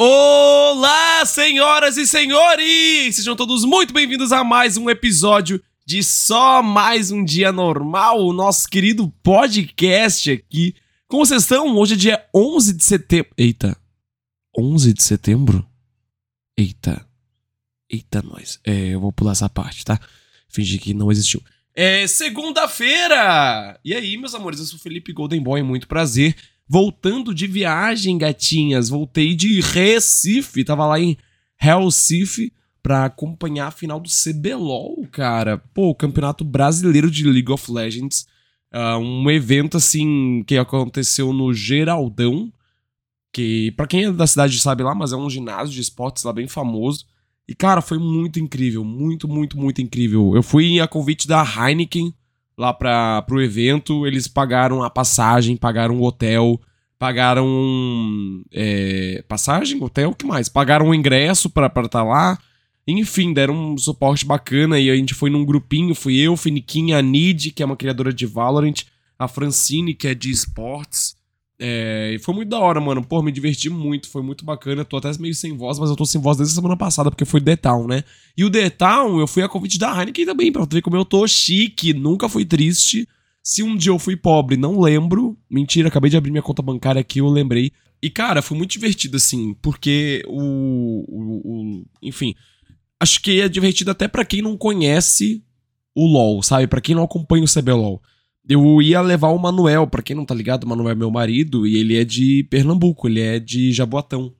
Olá, senhoras e senhores! Sejam todos muito bem-vindos a mais um episódio de Só Mais Um Dia Normal, o nosso querido podcast aqui. Como vocês estão? Hoje é dia 11 de setembro. Eita. 11 de setembro? Eita. Eita, nós. É, eu vou pular essa parte, tá? Fingir que não existiu. É segunda-feira! E aí, meus amores, eu sou o Felipe Golden Boy, muito prazer. Voltando de viagem, gatinhas. Voltei de Recife, tava lá em Recife pra acompanhar a final do CBLOL, cara. Pô, o Campeonato Brasileiro de League of Legends. Uh, um evento, assim, que aconteceu no Geraldão. Que, pra quem é da cidade sabe lá, mas é um ginásio de esportes lá bem famoso. E, cara, foi muito incrível. Muito, muito, muito incrível. Eu fui a convite da Heineken lá para pro evento. Eles pagaram a passagem, pagaram o hotel, pagaram. É, passagem, hotel, o que mais? Pagaram o ingresso para estar tá lá. Enfim, deram um suporte bacana e a gente foi num grupinho. Fui eu, Finiquinha, a Nid, que é uma criadora de Valorant, a Francine, que é de esportes. É, e foi muito da hora, mano. Pô, me diverti muito, foi muito bacana. Tô até meio sem voz, mas eu tô sem voz desde a semana passada, porque foi The Town, né? E o The Town, eu fui a convite da Heineken também, pra ver como eu tô chique, nunca fui triste. Se um dia eu fui pobre, não lembro. Mentira, acabei de abrir minha conta bancária aqui, eu lembrei. E, cara, foi muito divertido, assim, porque o. o, o enfim. Acho que é divertido até para quem não conhece o LoL, sabe? para quem não acompanha o CBLOL. Eu ia levar o Manuel, para quem não tá ligado, o Manuel é meu marido e ele é de Pernambuco, ele é de Jaboatão,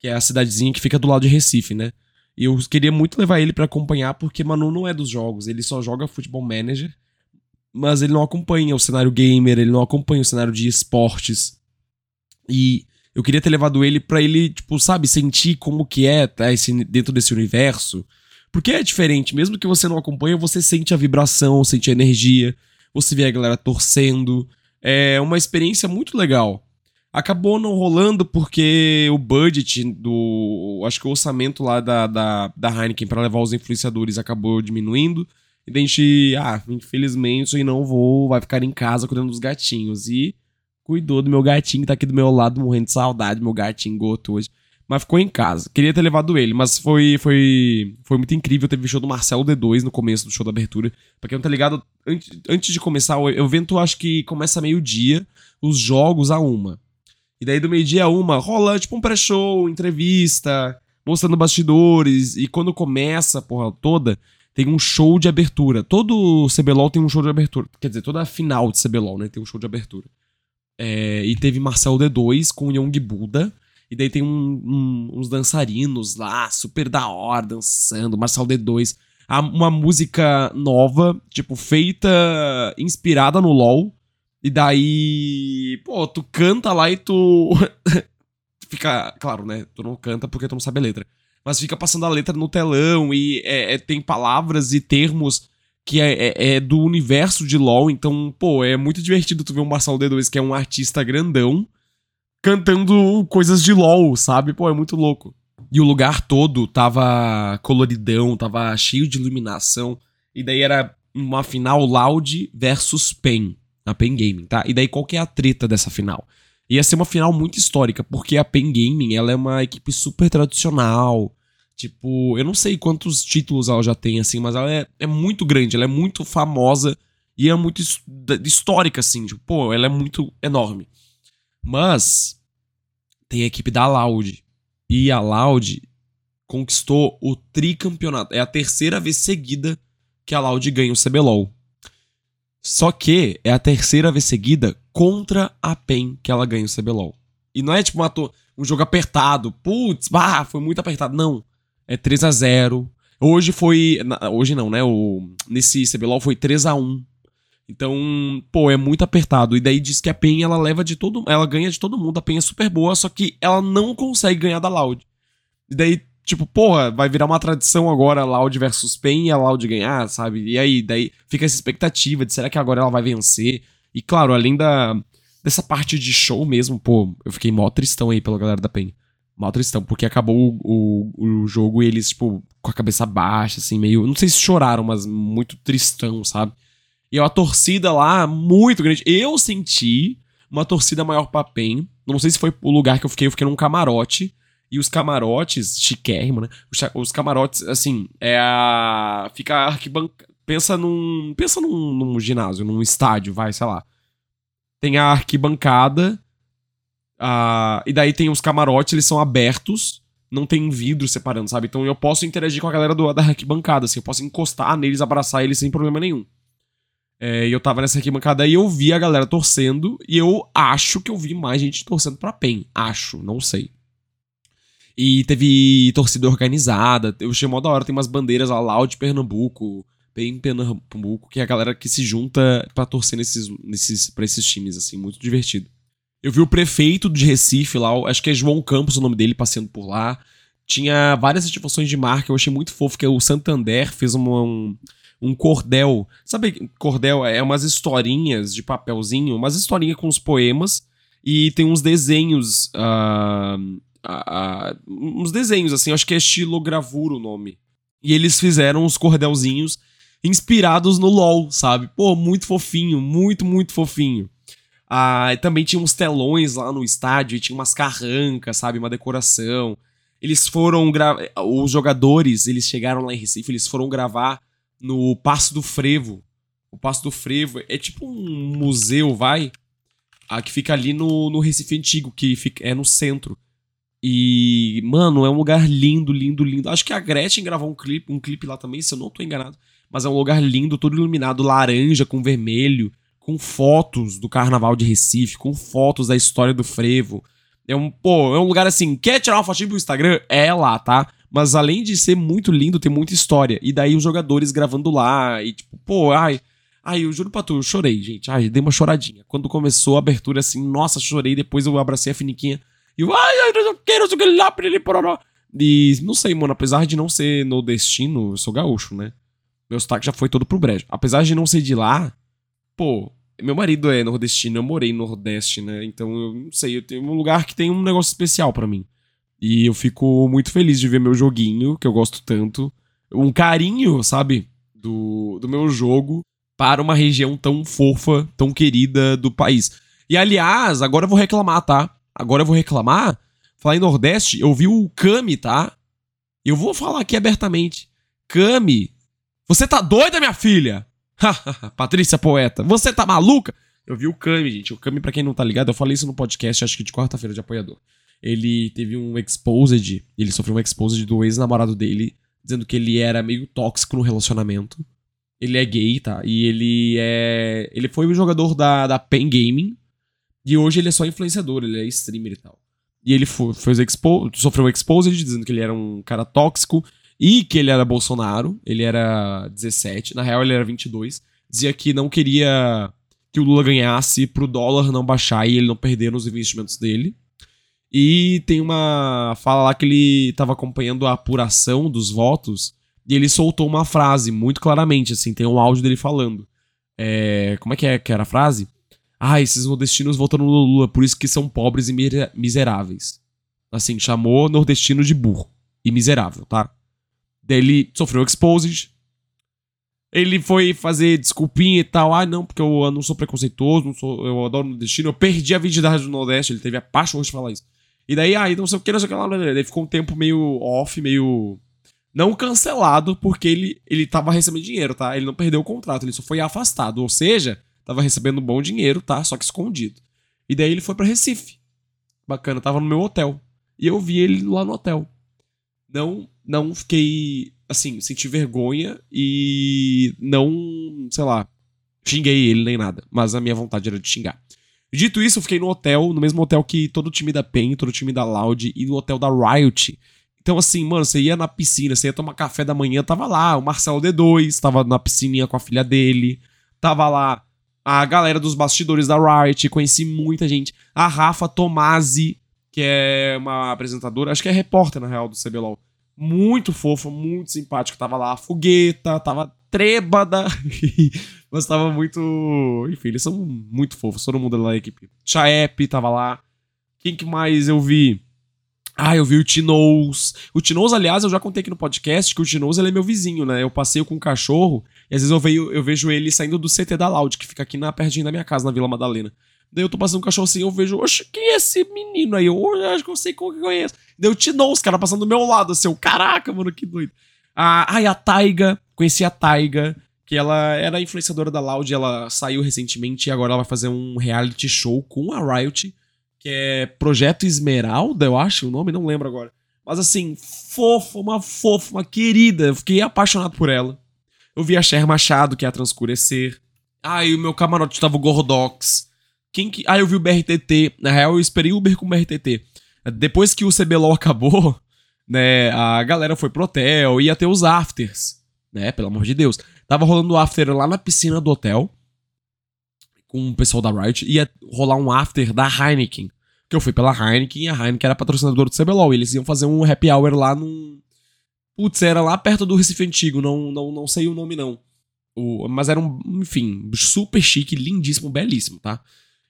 que é a cidadezinha que fica do lado de Recife, né? E eu queria muito levar ele para acompanhar porque Manu não é dos jogos, ele só joga Futebol Manager, mas ele não acompanha o cenário gamer, ele não acompanha o cenário de esportes. E eu queria ter levado ele para ele, tipo, sabe, sentir como que é tá, esse, dentro desse universo. Porque é diferente, mesmo que você não acompanhe, você sente a vibração, sente a energia você vê a galera torcendo. É uma experiência muito legal. Acabou não rolando porque o budget do. Acho que o orçamento lá da, da, da Heineken para levar os influenciadores acabou diminuindo. E a gente, ah, infelizmente, não vou, vai ficar em casa cuidando dos gatinhos. E cuidou do meu gatinho que tá aqui do meu lado, morrendo de saudade, meu gatinho goto hoje mas ficou em casa. Queria ter levado ele, mas foi foi foi muito incrível. Teve show do Marcelo D2 no começo do show da abertura. Pra quem não tá ligado, antes, antes de começar o evento, acho que começa meio-dia, os jogos a uma. E daí do meio-dia a uma, rola tipo um pré-show, entrevista, mostrando bastidores. E quando começa a porra toda, tem um show de abertura. Todo CBLOL tem um show de abertura. Quer dizer, toda a final de CBLOL, né? Tem um show de abertura. É, e teve Marcelo D2 com Young Buda e daí tem um, um, uns dançarinos lá, super da hora, dançando, Marcel D2. Uma música nova, tipo, feita, inspirada no LoL. E daí, pô, tu canta lá e tu. fica. Claro, né? Tu não canta porque tu não sabe a letra. Mas fica passando a letra no telão e é, é, tem palavras e termos que é, é, é, do universo de LoL. Então, pô, é muito divertido tu ver o Marcelo D2, que é um artista grandão cantando coisas de LOL, sabe? Pô, é muito louco. E o lugar todo tava coloridão, tava cheio de iluminação. E daí era uma final Loud versus PEN, na PEN Gaming, tá? E daí qual que é a treta dessa final? Ia ser uma final muito histórica, porque a PEN Gaming, ela é uma equipe super tradicional. Tipo, eu não sei quantos títulos ela já tem, assim, mas ela é, é muito grande, ela é muito famosa e é muito histórica, assim. Tipo, pô, ela é muito enorme. Mas tem a equipe da Loud. E a Loud conquistou o tricampeonato. É a terceira vez seguida que a Loud ganha o CBLOL. Só que é a terceira vez seguida contra a PEN que ela ganha o CBLOL. E não é tipo uma, um jogo apertado. Putz, bah, foi muito apertado. Não. É 3 a 0 Hoje foi. Hoje não, né? O, nesse CBLOL foi 3 a 1 então, pô, é muito apertado. E daí diz que a PEN ela leva de todo, ela ganha de todo mundo. A PEN é super boa, só que ela não consegue ganhar da Loud. E daí, tipo, porra, vai virar uma tradição agora Loud versus PEN e a Loud ganhar, sabe? E aí, daí fica essa expectativa de será que agora ela vai vencer? E claro, além da dessa parte de show mesmo, pô, eu fiquei mó tristão aí pela galera da PEN. Mó tristão, porque acabou o, o, o jogo e eles, tipo, com a cabeça baixa, assim, meio. Não sei se choraram, mas muito tristão, sabe? E é uma torcida lá muito grande. Eu senti uma torcida maior pra PEN. Não sei se foi o lugar que eu fiquei, eu fiquei num camarote. E os camarotes, chiquérrimo, né? Os, os camarotes, assim, é a. Fica a arquibancada. Pensa num. Pensa num, num ginásio, num estádio, vai, sei lá. Tem a arquibancada. Ah, e daí tem os camarotes, eles são abertos. Não tem vidro separando, sabe? Então eu posso interagir com a galera do, da arquibancada, assim. Eu posso encostar neles, abraçar eles sem problema nenhum. É, e eu tava nessa arquibancada e eu vi a galera torcendo. E eu acho que eu vi mais gente torcendo pra PEN. Acho, não sei. E teve torcida organizada. Eu achei mó da hora. Tem umas bandeiras lá, Loud Pernambuco, PEN Pernambuco, que é a galera que se junta pra torcer nesses, nesses, pra esses times, assim. Muito divertido. Eu vi o prefeito de Recife lá, acho que é João Campos o nome dele, passeando por lá. Tinha várias ativações de marca, eu achei muito fofo, que é o Santander fez uma- um, um cordel. Sabe, cordel é umas historinhas de papelzinho, umas historinhas com os poemas, e tem uns desenhos. ah, ah, ah, uns desenhos, assim, acho que é estilogravura o nome. E eles fizeram uns cordelzinhos inspirados no LOL, sabe? Pô, muito fofinho, muito, muito fofinho. Ah, também tinha uns telões lá no estádio, e tinha umas carrancas, sabe? Uma decoração. Eles foram gra- Os jogadores, eles chegaram lá em Recife, eles foram gravar no Passo do Frevo. O Passo do Frevo é tipo um museu, vai? Ah, que fica ali no, no Recife Antigo, que fica, é no centro. E, mano, é um lugar lindo, lindo, lindo. Acho que a Gretchen gravou um clipe, um clipe lá também, se eu não tô enganado. Mas é um lugar lindo, todo iluminado, laranja com vermelho com fotos do carnaval de Recife, com fotos da história do frevo. É um, pô, é um lugar assim, quer tirar uma fotinha pro Instagram? É lá, tá? Mas além de ser muito lindo, tem muita história. E daí os jogadores gravando lá, e tipo, pô, ai. Ai, eu juro pra tu, eu chorei, gente. Ai, dei uma choradinha. Quando começou a abertura, assim, nossa, chorei. Depois eu abracei a finiquinha. E eu, ai, ai, eu quero, eu quero lá, piriri, pororó. E não sei, mano, apesar de não ser no destino, eu sou gaúcho, né? Meu sotaque já foi todo pro brejo. Apesar de não ser de lá, pô, meu marido é nordestino, eu morei no Nordeste, né? Então eu não sei, eu tenho um lugar que tem um negócio especial pra mim. E eu fico muito feliz de ver meu joguinho, que eu gosto tanto. Um carinho, sabe? Do, do meu jogo para uma região tão fofa, tão querida do país. E aliás, agora eu vou reclamar, tá? Agora eu vou reclamar. Falar em Nordeste, eu vi o Kami, tá? Eu vou falar aqui abertamente. Kami, você tá doida, minha filha? Patrícia Poeta, você tá maluca? Eu vi o Kami, gente. O Kami, pra quem não tá ligado, eu falei isso no podcast, acho que de quarta-feira de apoiador. Ele teve um exposed, ele sofreu um exposed do ex-namorado dele, dizendo que ele era meio tóxico no relacionamento. Ele é gay, tá? E ele é. Ele foi o jogador da, da Pen Gaming. E hoje ele é só influenciador, ele é streamer e tal. E ele foi, fez expo, sofreu um exposed, dizendo que ele era um cara tóxico e que ele era Bolsonaro. Ele era 17, na real ele era 22. Dizia que não queria que o Lula ganhasse pro dólar não baixar e ele não perder nos investimentos dele. E tem uma fala lá que ele tava acompanhando a apuração dos votos e ele soltou uma frase muito claramente, assim, tem um áudio dele falando. É, como é que, é que era a frase? Ah, esses nordestinos votaram no Lula, por isso que são pobres e miseráveis. Assim, chamou nordestino de burro e miserável, tá? Daí ele sofreu exposed. Ele foi fazer desculpinha e tal. Ah, não, porque eu não sou preconceituoso, não sou, eu adoro nordestino. Eu perdi a virgindade do Nordeste. Ele teve a paixão de falar isso. E daí, ah, não sei o que, não sei o que lá. Daí ficou um tempo meio off, meio. Não cancelado, porque ele, ele tava recebendo dinheiro, tá? Ele não perdeu o contrato, ele só foi afastado. Ou seja, tava recebendo bom dinheiro, tá? Só que escondido. E daí ele foi pra Recife. Bacana, tava no meu hotel. E eu vi ele lá no hotel. Não, não fiquei, assim, senti vergonha e não, sei lá, xinguei ele nem nada. Mas a minha vontade era de xingar. Dito isso, eu fiquei no hotel, no mesmo hotel que todo o time da PEN, todo o time da Loud e no hotel da Riot. Então, assim, mano, você ia na piscina, você ia tomar café da manhã, tava lá o Marcelo D2, tava na piscininha com a filha dele, tava lá a galera dos bastidores da Riot, conheci muita gente. A Rafa Tomasi, que é uma apresentadora, acho que é repórter, na real, do CBLOL. Muito fofa, muito simpática. Tava lá a Fogueta, tava trêbada, mas tava muito... Enfim, eles são muito fofos, todo mundo lá da equipe. Chaep tava lá. Quem que mais eu vi? Ah, eu vi o Tinoz. O Tinoz, aliás, eu já contei aqui no podcast que o Tinoz ele é meu vizinho, né? Eu passeio com um cachorro e às vezes eu, vejo, eu vejo ele saindo do CT da Loud, que fica aqui na pertinho da minha casa, na Vila Madalena. Daí eu tô passando um cachorro assim, eu vejo, oxe, quem é esse menino aí? Eu, acho que eu sei como que eu conheço. Daí eu te dou os caras passando do meu lado, assim, eu, caraca, mano, que doido. Ah, ai, a Taiga, conheci a Taiga, que ela era influenciadora da Loud, ela saiu recentemente e agora ela vai fazer um reality show com a Riot, que é Projeto Esmeralda, eu acho o nome, não lembro agora. Mas assim, fofa, uma fofa, uma querida, eu fiquei apaixonado por ela. Eu vi a Cher Machado, que é a Transcurecer. E o meu camarote tava o Gordox. Quem que... Ah, eu vi o BRTT. Na real, eu esperei Uber com o BRTT. Depois que o CBLOL acabou, né, a galera foi pro hotel, ia ter os afters, né, pelo amor de Deus. Tava rolando o after lá na piscina do hotel, com o pessoal da Riot, ia rolar um after da Heineken, que eu fui pela Heineken, e a Heineken era patrocinadora do CBLOL, e eles iam fazer um happy hour lá num... Putz, era lá perto do Recife Antigo, não, não, não sei o nome não. O, mas era um, enfim, super chique, lindíssimo, belíssimo, tá?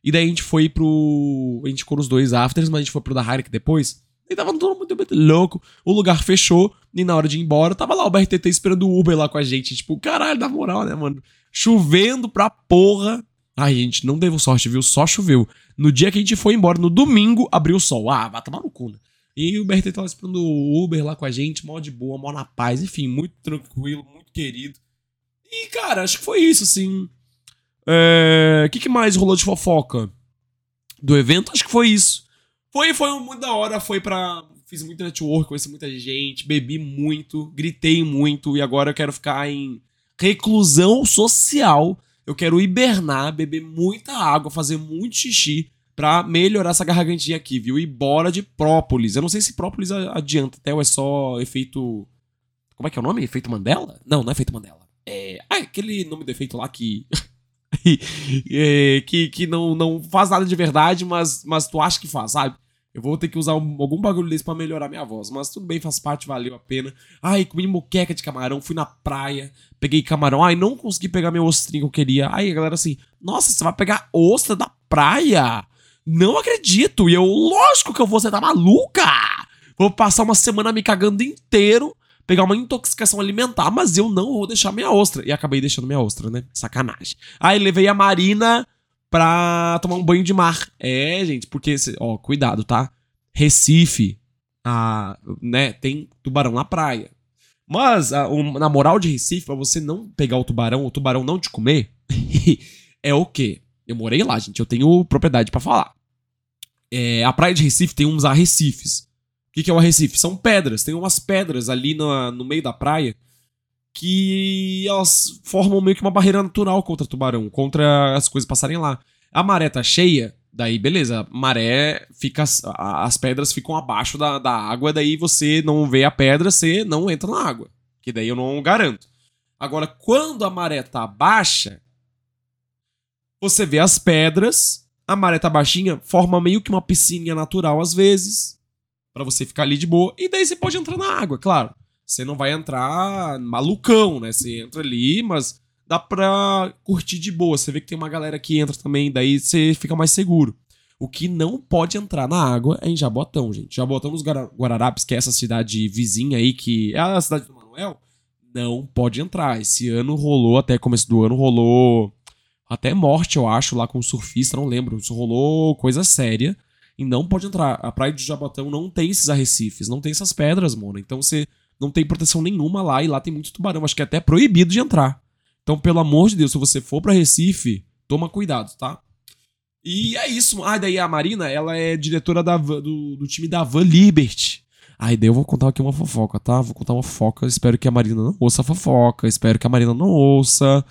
E daí a gente foi pro. A gente ficou nos dois afters, mas a gente foi pro da Heineken depois. E tava todo mundo muito louco. O lugar fechou. E na hora de ir embora, tava lá o BRTT esperando o Uber lá com a gente. Tipo, caralho, na moral, né, mano? Chovendo pra porra. Ai, gente, não deu sorte, viu? Só choveu. No dia que a gente foi embora, no domingo, abriu o sol. Ah, vai tomar no cu, né? E o BRT tava esperando o Uber lá com a gente, mó de boa, mó na paz. Enfim, muito tranquilo, muito querido. E, cara, acho que foi isso, assim. O é... que, que mais rolou de fofoca? Do evento? Acho que foi isso. Foi, foi muito da hora, foi pra. Fiz muito network, conheci muita gente, bebi muito, gritei muito e agora eu quero ficar em reclusão social. Eu quero hibernar, beber muita água, fazer muito xixi pra melhorar essa gargantinha aqui, viu? E bora de própolis. Eu não sei se própolis adianta, até ou é só efeito. Como é que é o nome? Efeito Mandela? Não, não é efeito Mandela. É. Ah, aquele nome do efeito lá que. é, que, que não, não faz nada de verdade, mas, mas tu acha que faz, sabe? Eu vou ter que usar um, algum bagulho desse pra melhorar minha voz. Mas tudo bem, faz parte, valeu a pena. Ai, comi moqueca de camarão, fui na praia, peguei camarão. Ai, não consegui pegar meu ostrinho que eu queria. Ai, a galera assim, nossa, você vai pegar ostra da praia? Não acredito. E eu, lógico que eu vou, você tá maluca? Vou passar uma semana me cagando inteiro pegar uma intoxicação alimentar, mas eu não vou deixar minha ostra. E acabei deixando minha ostra, né? Sacanagem. Aí levei a Marina pra tomar um banho de mar. É, gente, porque, ó, cuidado, tá? Recife, a, né, tem tubarão na praia. Mas, a, na moral de Recife, pra você não pegar o tubarão, o tubarão não te comer, é o quê? Eu morei lá, gente, eu tenho propriedade para falar. É, a praia de Recife tem uns arrecifes que, que é o arrecife? São pedras. Tem umas pedras ali no, no meio da praia que elas formam meio que uma barreira natural contra tubarão, contra as coisas passarem lá. A maré tá cheia, daí beleza, a maré fica. As pedras ficam abaixo da, da água, daí você não vê a pedra, você não entra na água. Que daí eu não garanto. Agora, quando a maré tá baixa, você vê as pedras, a maré tá baixinha, forma meio que uma piscininha natural às vezes para você ficar ali de boa. E daí você pode entrar na água, claro. Você não vai entrar malucão, né? Você entra ali, mas dá pra curtir de boa. Você vê que tem uma galera que entra também, daí você fica mais seguro. O que não pode entrar na água é em Jabotão, gente. Jabotão nos Guararapes, que é essa cidade vizinha aí, que é a cidade do Manuel, não pode entrar. Esse ano rolou, até começo do ano, rolou até morte, eu acho, lá com o surfista, não lembro. Isso rolou coisa séria e não pode entrar. A praia de Jabotão não tem esses arrecifes, não tem essas pedras, mano. Então você não tem proteção nenhuma lá e lá tem muito tubarão. Acho que é até proibido de entrar. Então, pelo amor de Deus, se você for para Recife, toma cuidado, tá? E é isso. Ah, daí a Marina, ela é diretora da, do, do time da Van Liberty. Aí daí eu vou contar aqui uma fofoca, tá? Vou contar uma fofoca. Espero que a Marina não ouça a fofoca. Espero que a Marina não ouça.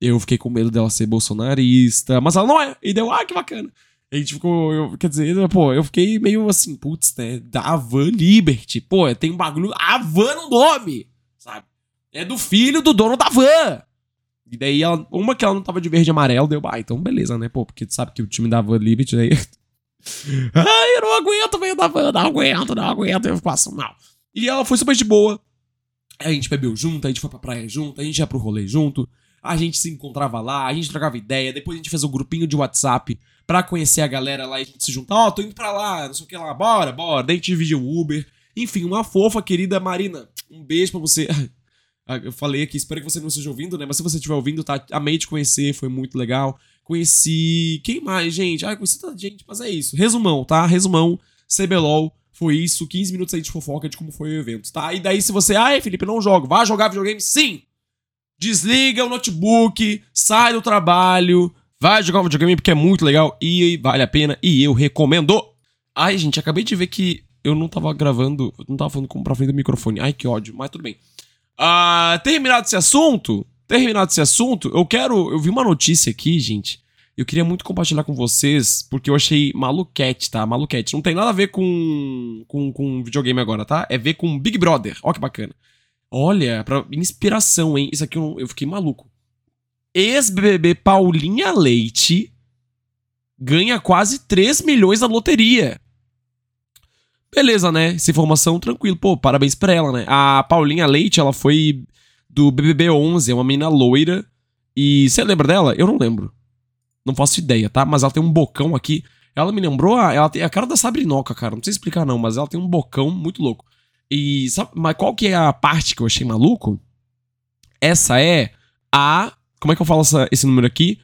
Eu fiquei com medo dela ser bolsonarista. Mas ela não é. E deu, ah, que bacana. A gente ficou, eu, quer dizer, pô, eu fiquei meio assim, putz, né? Da Van Liberty. Pô, tem um bagulho. A Van no nome, sabe? É do filho do dono da van. E daí, ela, uma que ela não tava de verde e amarelo, deu, ah, então beleza, né? Pô, porque tu sabe que o time da Van Liberty aí. Ai, eu não aguento meio da van, não aguento, não aguento, eu passo mal. E ela foi super de boa. A gente bebeu junto, a gente foi pra praia junto, a gente ia pro rolê junto a gente se encontrava lá, a gente trocava ideia, depois a gente fez um grupinho de WhatsApp pra conhecer a galera lá e a gente se juntar, ó, oh, tô indo pra lá, não sei o que lá, bora, bora, daí a gente o Uber. Enfim, uma fofa, querida Marina, um beijo pra você. Ah, eu falei aqui, espero que você não esteja ouvindo, né? Mas se você estiver ouvindo, tá? Amei te conhecer, foi muito legal. Conheci. Quem mais, gente? Ah, conheci tanta gente, mas é isso. Resumão, tá? Resumão. CBLOL. Foi isso, 15 minutos aí de fofoca de como foi o evento, tá? E daí, se você, ai, Felipe, não jogo, vai jogar videogame? Sim! Desliga o notebook, sai do trabalho, vai jogar um videogame porque é muito legal e vale a pena e eu recomendo. Ai, gente, acabei de ver que eu não tava gravando, não tava falando pra frente do microfone. Ai, que ódio, mas tudo bem. Ah, terminado esse assunto, terminado esse assunto, eu quero. Eu vi uma notícia aqui, gente. Eu queria muito compartilhar com vocês, porque eu achei maluquete, tá? Maluquete. Não tem nada a ver com, com, com videogame agora, tá? É ver com Big Brother. Ó que bacana. Olha, pra inspiração, hein? Isso aqui eu, eu fiquei maluco. Ex-BBB Paulinha Leite ganha quase 3 milhões na loteria. Beleza, né? Essa informação, tranquilo. Pô, parabéns pra ela, né? A Paulinha Leite, ela foi do BBB 11, é uma menina loira. E você lembra dela? Eu não lembro. Não faço ideia, tá? Mas ela tem um bocão aqui. Ela me lembrou, a, ela tem a cara da Sabrinoca, cara. Não sei explicar não, mas ela tem um bocão muito louco. E sabe, mas qual que é a parte que eu achei maluco? Essa é a, como é que eu falo essa, esse número aqui?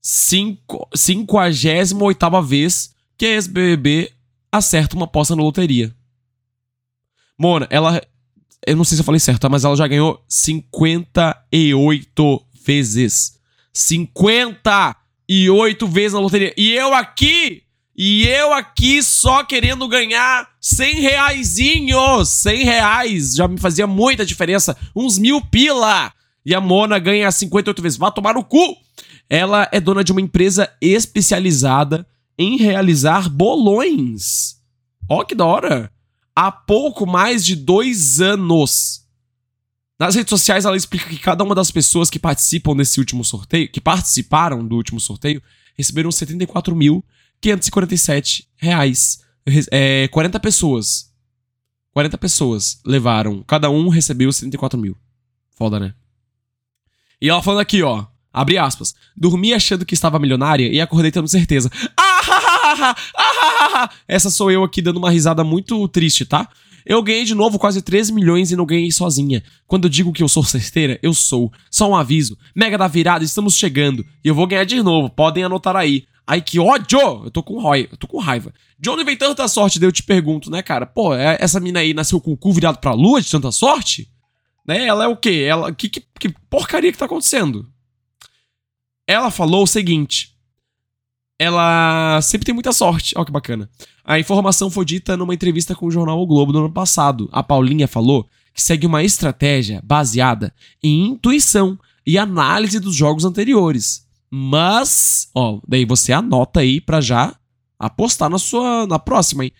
58 vez que a ex-BBB acerta uma aposta na loteria. Mona, ela. Eu não sei se eu falei certo, tá? mas ela já ganhou 58 vezes. 50! e oito vezes na loteria. E eu aqui, e eu aqui só querendo ganhar 100 reaisinhos, 100 reais, já me fazia muita diferença, uns mil pila. E a Mona ganha 58 vezes, vá tomar no cu. Ela é dona de uma empresa especializada em realizar bolões. Ó que da hora. Há pouco mais de dois anos nas redes sociais, ela explica que cada uma das pessoas que participam desse último sorteio, que participaram do último sorteio, receberam 74.547 reais. É, 40 pessoas. 40 pessoas levaram. Cada um recebeu 74 mil. Foda, né? E ela falando aqui, ó. Abre aspas. Dormi achando que estava milionária e acordei tendo certeza. Essa sou eu aqui dando uma risada muito triste, tá? Eu ganhei de novo quase 13 milhões e não ganhei sozinha. Quando eu digo que eu sou certeira, eu sou. Só um aviso. Mega da virada, estamos chegando. E eu vou ganhar de novo, podem anotar aí. Ai, que ódio! Eu tô com raiva, eu tô com raiva. De onde vem tanta sorte? Daí eu te pergunto, né, cara? Pô, é, essa mina aí nasceu com o cu virado pra lua de tanta sorte? Né? Ela é o quê? Ela. Que, que, que porcaria que tá acontecendo? Ela falou o seguinte. Ela sempre tem muita sorte. Olha que bacana. A informação foi dita numa entrevista com o jornal O Globo no ano passado. A Paulinha falou que segue uma estratégia baseada em intuição e análise dos jogos anteriores. Mas, ó, daí você anota aí para já apostar na sua na próxima, hein?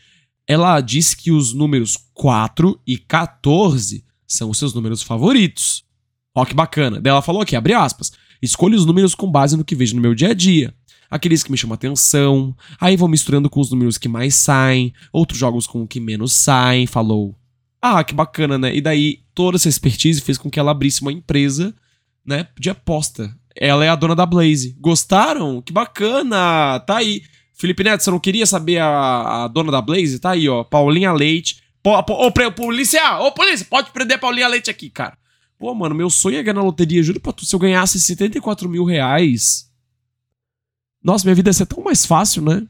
Ela disse que os números 4 e 14 são os seus números favoritos. Ó que bacana. Daí ela falou aqui, abre aspas. Escolha os números com base no que vejo no meu dia a dia aqueles que me chamam atenção, aí vou misturando com os números que mais saem, outros jogos com o que menos saem, falou. Ah, que bacana, né? E daí toda essa expertise fez com que ela abrisse uma empresa, né, de aposta. Ela é a dona da Blaze. Gostaram? Que bacana! Tá aí. Felipe Neto, você não queria saber a, a dona da Blaze? Tá aí, ó. Paulinha Leite. Ô, polícia! Ô, polícia! Pode prender Paulinha Leite aqui, cara. Pô, mano, meu sonho é ganhar na loteria. Juro pra tu, se eu ganhasse 74 mil reais, nossa, minha vida ia ser tão mais fácil, né?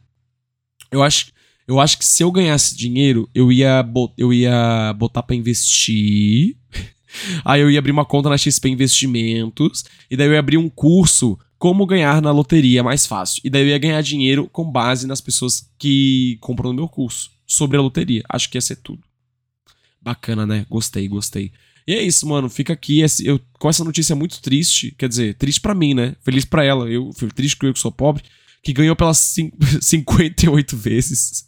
Eu acho, eu acho que se eu ganhasse dinheiro, eu ia, eu ia botar para investir. Aí eu ia abrir uma conta na XP Investimentos. E daí eu ia abrir um curso como ganhar na loteria mais fácil. E daí eu ia ganhar dinheiro com base nas pessoas que compram no meu curso sobre a loteria. Acho que ia ser tudo. Bacana, né? Gostei, gostei. E é isso, mano. Fica aqui eu, com essa notícia muito triste. Quer dizer, triste para mim, né? Feliz para ela. Eu, triste que eu que sou pobre. Que ganhou pelas 58 vezes.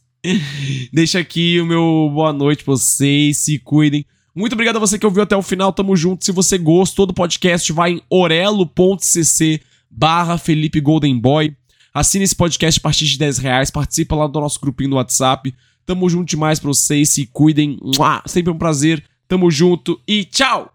Deixa aqui o meu boa noite pra vocês. Se cuidem. Muito obrigado a você que ouviu até o final. Tamo junto. Se você gostou do podcast, vai em orelo.cc barra Felipe Golden Boy. Assine esse podcast a partir de 10 reais. Participa lá do nosso grupinho no WhatsApp. Tamo junto demais pra vocês. Se cuidem. Sempre um prazer. Tamo junto e tchau!